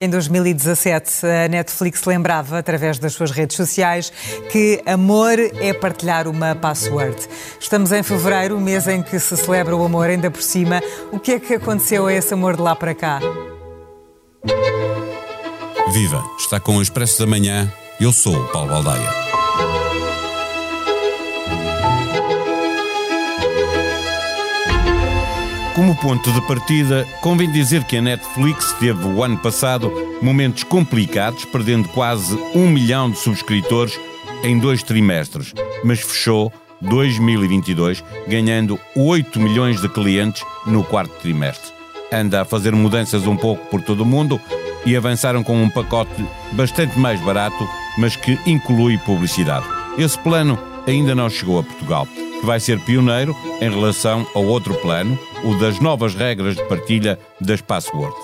Em 2017, a Netflix lembrava, através das suas redes sociais, que amor é partilhar uma password. Estamos em fevereiro, o mês em que se celebra o amor, ainda por cima. O que é que aconteceu a esse amor de lá para cá? Viva! Está com o Expresso da Manhã. Eu sou o Paulo Baldaia. Como ponto de partida, convém dizer que a Netflix teve o ano passado momentos complicados, perdendo quase um milhão de subscritores em dois trimestres, mas fechou 2022 ganhando 8 milhões de clientes no quarto trimestre. Anda a fazer mudanças um pouco por todo o mundo e avançaram com um pacote bastante mais barato, mas que inclui publicidade. Esse plano ainda não chegou a Portugal que vai ser pioneiro em relação ao outro plano, o das novas regras de partilha das passwords.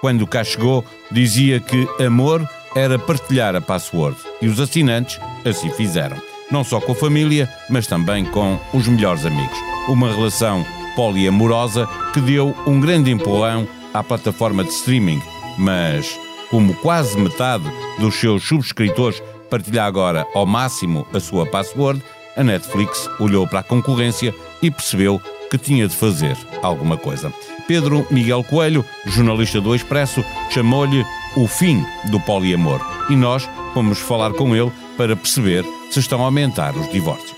Quando cá chegou, dizia que amor era partilhar a password e os assinantes assim fizeram. Não só com a família, mas também com os melhores amigos. Uma relação poliamorosa que deu um grande empurrão à plataforma de streaming, mas como quase metade dos seus subscritores partilha agora ao máximo a sua password, a Netflix olhou para a concorrência e percebeu que tinha de fazer alguma coisa. Pedro Miguel Coelho, jornalista do Expresso, chamou-lhe o fim do poliamor e nós fomos falar com ele para perceber se estão a aumentar os divórcios.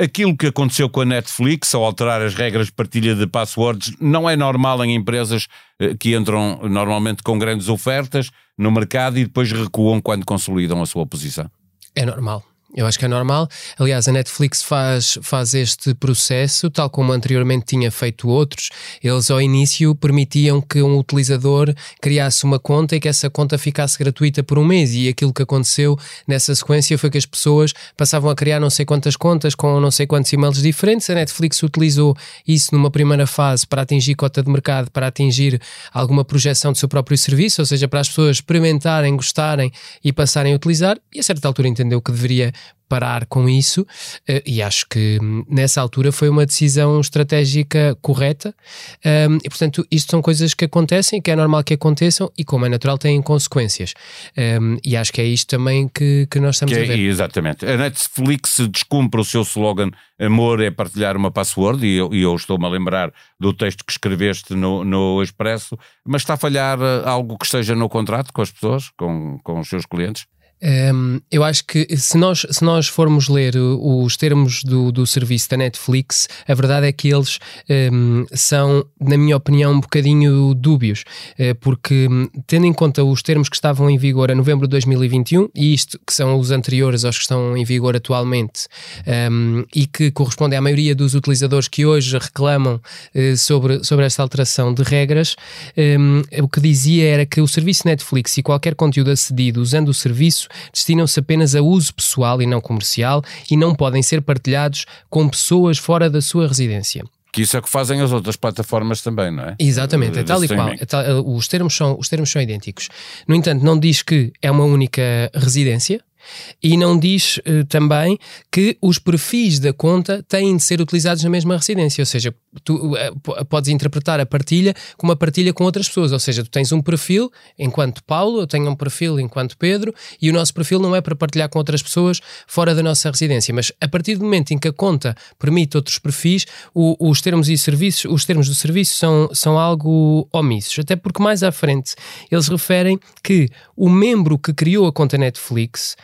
Aquilo que aconteceu com a Netflix ao alterar as regras de partilha de passwords não é normal em empresas eh, que entram normalmente com grandes ofertas no mercado e depois recuam quando consolidam a sua posição. É normal. Eu acho que é normal. Aliás, a Netflix faz, faz este processo, tal como anteriormente tinha feito outros. Eles, ao início, permitiam que um utilizador criasse uma conta e que essa conta ficasse gratuita por um mês. E aquilo que aconteceu nessa sequência foi que as pessoas passavam a criar não sei quantas contas com não sei quantos e-mails diferentes. A Netflix utilizou isso numa primeira fase para atingir cota de mercado, para atingir alguma projeção do seu próprio serviço, ou seja, para as pessoas experimentarem, gostarem e passarem a utilizar. E a certa altura entendeu que deveria parar com isso eh, e acho que hum, nessa altura foi uma decisão estratégica correta um, e portanto isto são coisas que acontecem, que é normal que aconteçam e como é natural têm consequências um, e acho que é isto também que, que nós estamos que a ver. exatamente. A Netflix descumpre o seu slogan amor é partilhar uma password e eu, eu estou-me a lembrar do texto que escreveste no, no Expresso, mas está a falhar eh, algo que esteja no contrato com as pessoas, com, com os seus clientes? Um, eu acho que se nós, se nós formos ler os termos do, do serviço da Netflix, a verdade é que eles um, são, na minha opinião, um bocadinho dúbios, uh, porque hum, tendo em conta os termos que estavam em vigor a novembro de 2021, e isto que são os anteriores aos que estão em vigor atualmente, um, e que correspondem à maioria dos utilizadores que hoje reclamam uh, sobre, sobre esta alteração de regras, o que dizia era que o serviço Netflix e qualquer conteúdo acedido usando o serviço destinam-se apenas a uso pessoal e não comercial e não podem ser partilhados com pessoas fora da sua residência. Que isso é o que fazem as outras plataformas também, não é? Exatamente, é tal e qual. É tal, os, termos são, os termos são idênticos. No entanto, não diz que é uma única residência, e não diz uh, também que os perfis da conta têm de ser utilizados na mesma residência, ou seja, tu uh, podes interpretar a partilha como uma partilha com outras pessoas, ou seja, tu tens um perfil enquanto Paulo, eu tenho um perfil enquanto Pedro, e o nosso perfil não é para partilhar com outras pessoas fora da nossa residência, mas a partir do momento em que a conta permite outros perfis, o, os termos e serviços, os termos do serviço são, são algo omissos, até porque mais à frente eles referem que o membro que criou a conta Netflix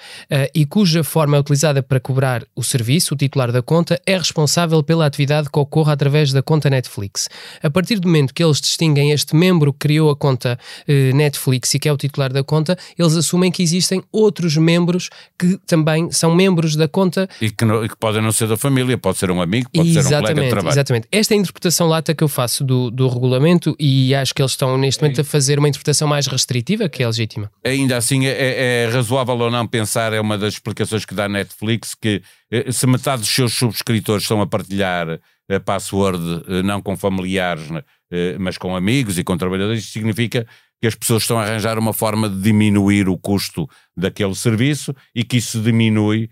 e cuja forma é utilizada para cobrar o serviço, o titular da conta, é responsável pela atividade que ocorra através da conta Netflix. A partir do momento que eles distinguem este membro que criou a conta uh, Netflix e que é o titular da conta, eles assumem que existem outros membros que também são membros da conta. E que, não, e que podem não ser da família, pode ser um amigo, pode exatamente, ser um colega de trabalho. Exatamente. Esta é a interpretação lata que eu faço do, do regulamento e acho que eles estão neste momento a fazer uma interpretação mais restritiva que é legítima. Ainda assim, é, é razoável ou não pensar é uma das explicações que dá a Netflix, que eh, se metade dos seus subscritores estão a partilhar a password eh, não com familiares, né, eh, mas com amigos e com trabalhadores, isso significa que as pessoas estão a arranjar uma forma de diminuir o custo daquele serviço e que isso diminui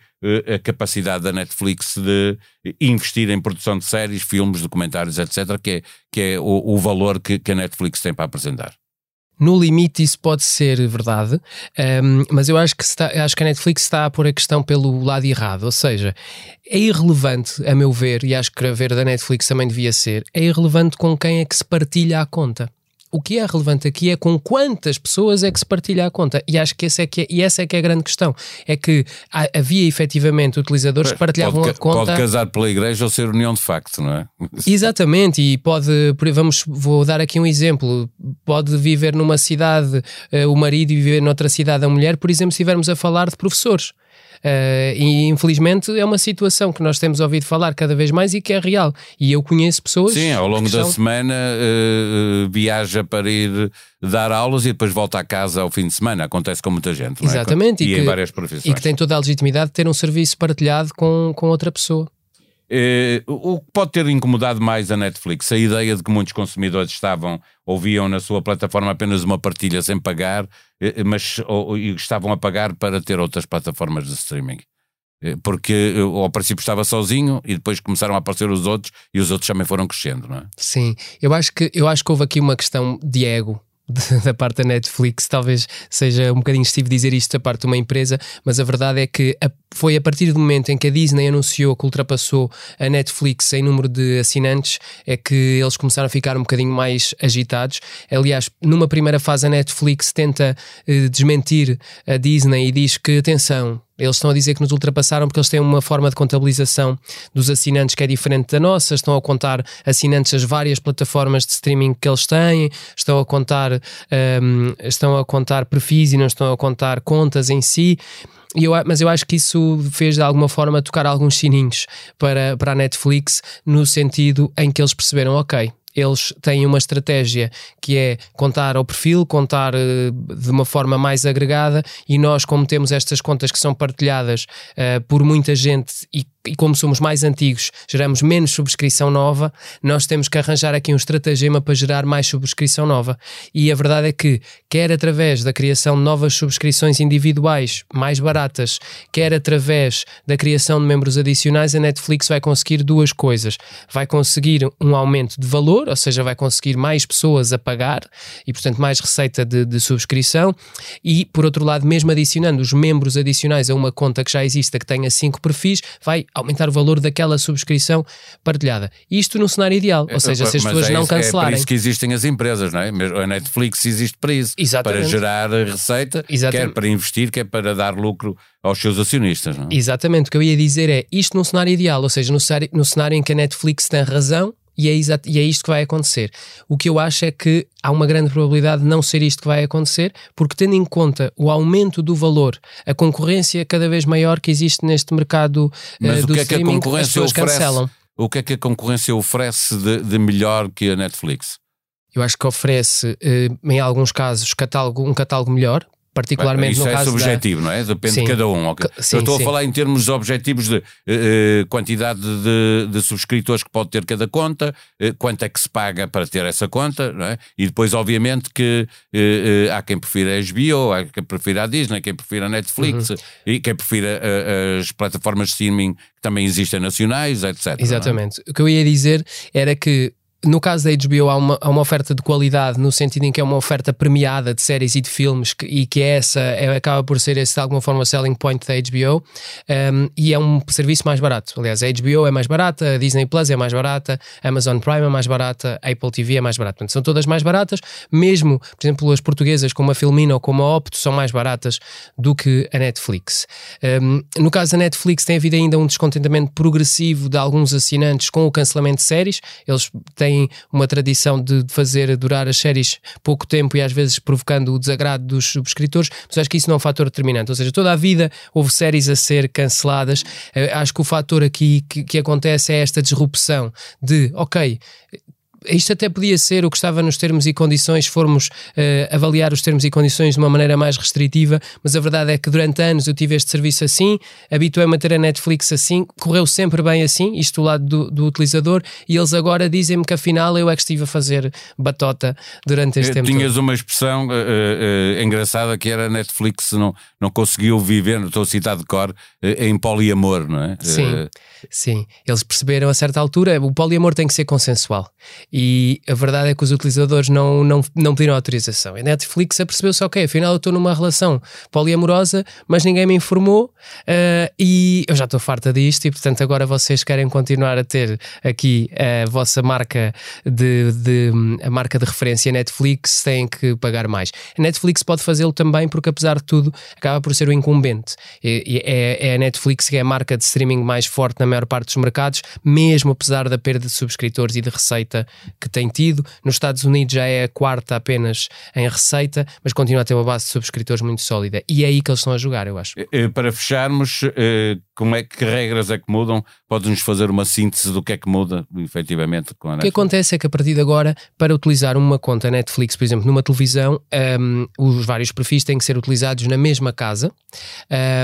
a capacidade da Netflix de investir em produção de séries, filmes, documentários, etc., que é, que é o, o valor que, que a Netflix tem para apresentar. No limite, isso pode ser verdade, um, mas eu acho que, está, acho que a Netflix está a pôr a questão pelo lado errado. Ou seja, é irrelevante, a meu ver, e acho que a ver da Netflix também devia ser, é irrelevante com quem é que se partilha a conta o que é relevante aqui é com quantas pessoas é que se partilha a conta. E acho que, esse é que é, e essa é que é a grande questão. É que havia efetivamente utilizadores que partilhavam pode, a conta. Pode casar pela igreja ou ser união de facto, não é? Exatamente, e pode, vamos, vou dar aqui um exemplo. Pode viver numa cidade uh, o marido e viver noutra cidade a mulher, por exemplo, se estivermos a falar de professores. Uh, e infelizmente é uma situação que nós temos ouvido falar cada vez mais e que é real. E eu conheço pessoas. Sim, ao longo da semana uh, viaja para ir dar aulas e depois volta a casa ao fim de semana. Acontece com muita gente. Exatamente. É? E, e, que, em várias profissões. E que tem toda a legitimidade de ter um serviço partilhado com, com outra pessoa. Eh, o que pode ter incomodado mais a Netflix? A ideia de que muitos consumidores estavam, ouviam na sua plataforma apenas uma partilha sem pagar, eh, mas ou, estavam a pagar para ter outras plataformas de streaming. Eh, porque ao princípio estava sozinho e depois começaram a aparecer os outros e os outros também foram crescendo, não é? Sim, eu acho que, eu acho que houve aqui uma questão de ego da parte da Netflix, talvez seja um bocadinho estive dizer isto da parte de uma empresa, mas a verdade é que a, foi a partir do momento em que a Disney anunciou que ultrapassou a Netflix em número de assinantes, é que eles começaram a ficar um bocadinho mais agitados. Aliás, numa primeira fase a Netflix tenta eh, desmentir a Disney e diz que, atenção, eles estão a dizer que nos ultrapassaram porque eles têm uma forma de contabilização dos assinantes que é diferente da nossa, estão a contar assinantes as várias plataformas de streaming que eles têm, estão a contar, um, estão a contar perfis e não estão a contar contas em si. Eu, mas eu acho que isso fez de alguma forma tocar alguns sininhos para, para a Netflix, no sentido em que eles perceberam, ok, eles têm uma estratégia que é contar ao perfil, contar uh, de uma forma mais agregada, e nós, como temos estas contas que são partilhadas uh, por muita gente e e como somos mais antigos, geramos menos subscrição nova, nós temos que arranjar aqui um estratagema para gerar mais subscrição nova. E a verdade é que, quer através da criação de novas subscrições individuais mais baratas, quer através da criação de membros adicionais, a Netflix vai conseguir duas coisas. Vai conseguir um aumento de valor, ou seja, vai conseguir mais pessoas a pagar e, portanto, mais receita de, de subscrição. E, por outro lado, mesmo adicionando os membros adicionais a uma conta que já exista, que tenha cinco perfis, vai aumentar o valor daquela subscrição partilhada. Isto no cenário ideal, ou seja, se as pessoas é não cancelarem. É por isso que existem as empresas, não é? A Netflix existe para isso, Exatamente. para gerar receita, Exatamente. quer para investir, quer para dar lucro aos seus acionistas. Não é? Exatamente, o que eu ia dizer é isto no cenário ideal, ou seja, no cenário, no cenário em que a Netflix tem razão e é, exato, e é isto que vai acontecer. O que eu acho é que há uma grande probabilidade de não ser isto que vai acontecer, porque tendo em conta o aumento do valor, a concorrência cada vez maior que existe neste mercado Mas uh, do que é que a concorrência as pessoas oferece, cancelam. O que é que a concorrência oferece de, de melhor que a Netflix? Eu acho que oferece, uh, em alguns casos, catálogo, um catálogo melhor, particularmente Isso no é caso subjetivo, da... não é? Depende sim. de cada um. Okay? Sim, Eu estou sim. a falar em termos objetivos de uh, quantidade de, de, subscritores que pode ter cada conta, uh, quanto é que se paga para ter essa conta, não é? E depois, obviamente, que uh, há quem prefira a HBO, há quem prefira a Disney, quem prefira a Netflix uhum. e quem prefira as plataformas de streaming que também existem nacionais, etc. É? Exatamente. É? O que eu ia dizer era que no caso da HBO há uma, há uma oferta de qualidade no sentido em que é uma oferta premiada de séries e de filmes que, e que é essa é, acaba por ser esse de alguma forma o selling point da HBO um, e é um serviço mais barato. Aliás, a HBO é mais barata, a Disney Plus é mais barata, a Amazon Prime é mais barata, a Apple TV é mais barata. Portanto, são todas mais baratas, mesmo, por exemplo, as portuguesas como a Filmina ou como a Opto são mais baratas do que a Netflix. Um, no caso da Netflix tem havido ainda um descontentamento progressivo de alguns assinantes com o cancelamento de séries. Eles têm têm uma tradição de fazer durar as séries pouco tempo e às vezes provocando o desagrado dos subscritores, mas acho que isso não é um fator determinante. Ou seja, toda a vida houve séries a ser canceladas. Eh, acho que o fator aqui que, que acontece é esta disrupção de, ok, isto até podia ser o que estava nos termos e condições, formos uh, avaliar os termos e condições de uma maneira mais restritiva, mas a verdade é que durante anos eu tive este serviço assim, habituei-me a ter a Netflix assim, correu sempre bem assim, isto do lado do, do utilizador, e eles agora dizem-me que afinal eu é que estive a fazer batota durante este eh, tempo. Tinhas todo. uma expressão uh, uh, engraçada que era Netflix não, não conseguiu viver, estou a citar de cor, em poliamor, não é? Sim, sim. Eles perceberam a certa altura, o poliamor tem que ser consensual. E a verdade é que os utilizadores não, não, não pediram autorização. A Netflix apercebeu-se, ok, afinal eu estou numa relação poliamorosa, mas ninguém me informou uh, e eu já estou farta disto e portanto agora vocês querem continuar a ter aqui a vossa marca de, de a marca de referência Netflix, têm que pagar mais. A Netflix pode fazê-lo também porque apesar de tudo acaba por ser o incumbente. E, é, é a Netflix que é a marca de streaming mais forte na maior parte dos mercados, mesmo apesar da perda de subscritores e de receita que tem tido. Nos Estados Unidos já é a quarta apenas em receita, mas continua a ter uma base de subscritores muito sólida. E é aí que eles estão a jogar, eu acho. Para fecharmos, como é que regras é que mudam? Podes-nos fazer uma síntese do que é que muda, efetivamente, com a Netflix? O que acontece é que a partir de agora, para utilizar uma conta Netflix, por exemplo, numa televisão, um, os vários perfis têm que ser utilizados na mesma casa.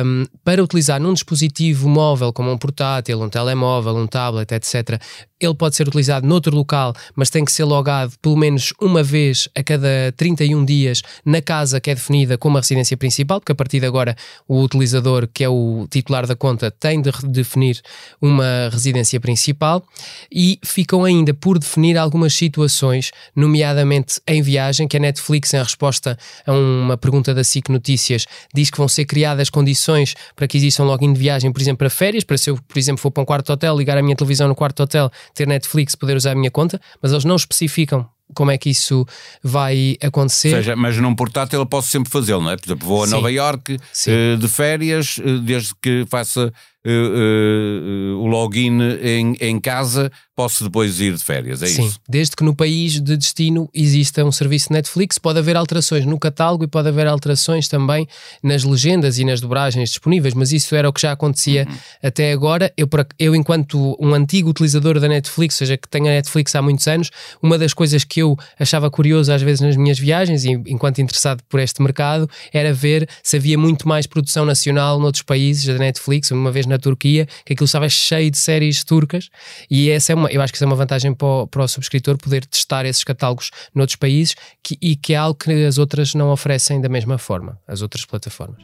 Um, para utilizar num dispositivo móvel, como um portátil, um telemóvel, um tablet, etc., ele pode ser utilizado noutro local, mas tem que ser logado pelo menos uma vez a cada 31 dias na casa que é definida como a residência principal, porque a partir de agora o utilizador, que é o titular da conta, tem de definir uma residência principal e ficam ainda por definir algumas situações, nomeadamente em viagem, que a Netflix, em resposta a uma pergunta da SIC Notícias, diz que vão ser criadas condições para que exista um login de viagem, por exemplo, para férias, para se eu, por exemplo, for para um quarto hotel, ligar a minha televisão no quarto hotel ter Netflix, poder usar a minha conta, mas eles não especificam como é que isso vai acontecer. Ou seja, mas num portátil eu posso sempre fazê-lo, não é? Por exemplo, vou a Sim. Nova York uh, de férias, uh, desde que faça uh, login em, em casa, posso depois ir de férias, é Sim, isso? desde que no país de destino exista um serviço Netflix, pode haver alterações no catálogo e pode haver alterações também nas legendas e nas dobragens disponíveis, mas isso era o que já acontecia uhum. até agora. Eu, eu, enquanto um antigo utilizador da Netflix, ou seja, que tenho a Netflix há muitos anos, uma das coisas que eu achava curioso às vezes nas minhas viagens, e enquanto interessado por este mercado, era ver se havia muito mais produção nacional noutros países da Netflix, uma vez na Turquia, que aquilo estava cheio de séries turcas, e essa é uma, eu acho que essa é uma vantagem para o, para o subscritor poder testar esses catálogos noutros países que, e que é algo que as outras não oferecem da mesma forma, as outras plataformas.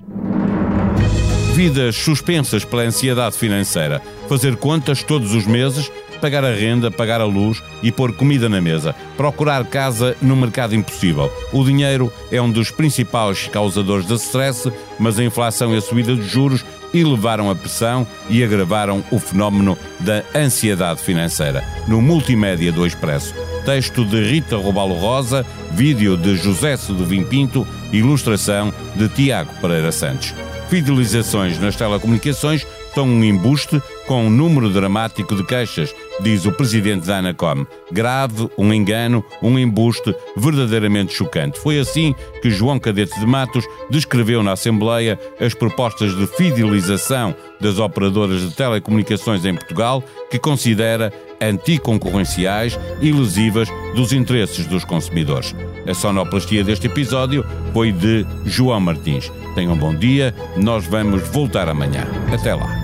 Vidas suspensas pela ansiedade financeira, fazer contas todos os meses pagar a renda, pagar a luz e pôr comida na mesa. Procurar casa no mercado impossível. O dinheiro é um dos principais causadores de stress, mas a inflação e a subida de juros elevaram a pressão e agravaram o fenómeno da ansiedade financeira. No Multimédia do Expresso. Texto de Rita Robalo Rosa, vídeo de José Seduvim Pinto, ilustração de Tiago Pereira Santos. Fidelizações nas telecomunicações estão um embuste com um número dramático de queixas, diz o presidente da Anacom. Grave, um engano, um embuste verdadeiramente chocante. Foi assim que João Cadete de Matos descreveu na Assembleia as propostas de fidelização das operadoras de telecomunicações em Portugal, que considera anticoncorrenciais e lesivas dos interesses dos consumidores. A sonoplastia deste episódio foi de João Martins. Tenham um bom dia, nós vamos voltar amanhã. Até lá.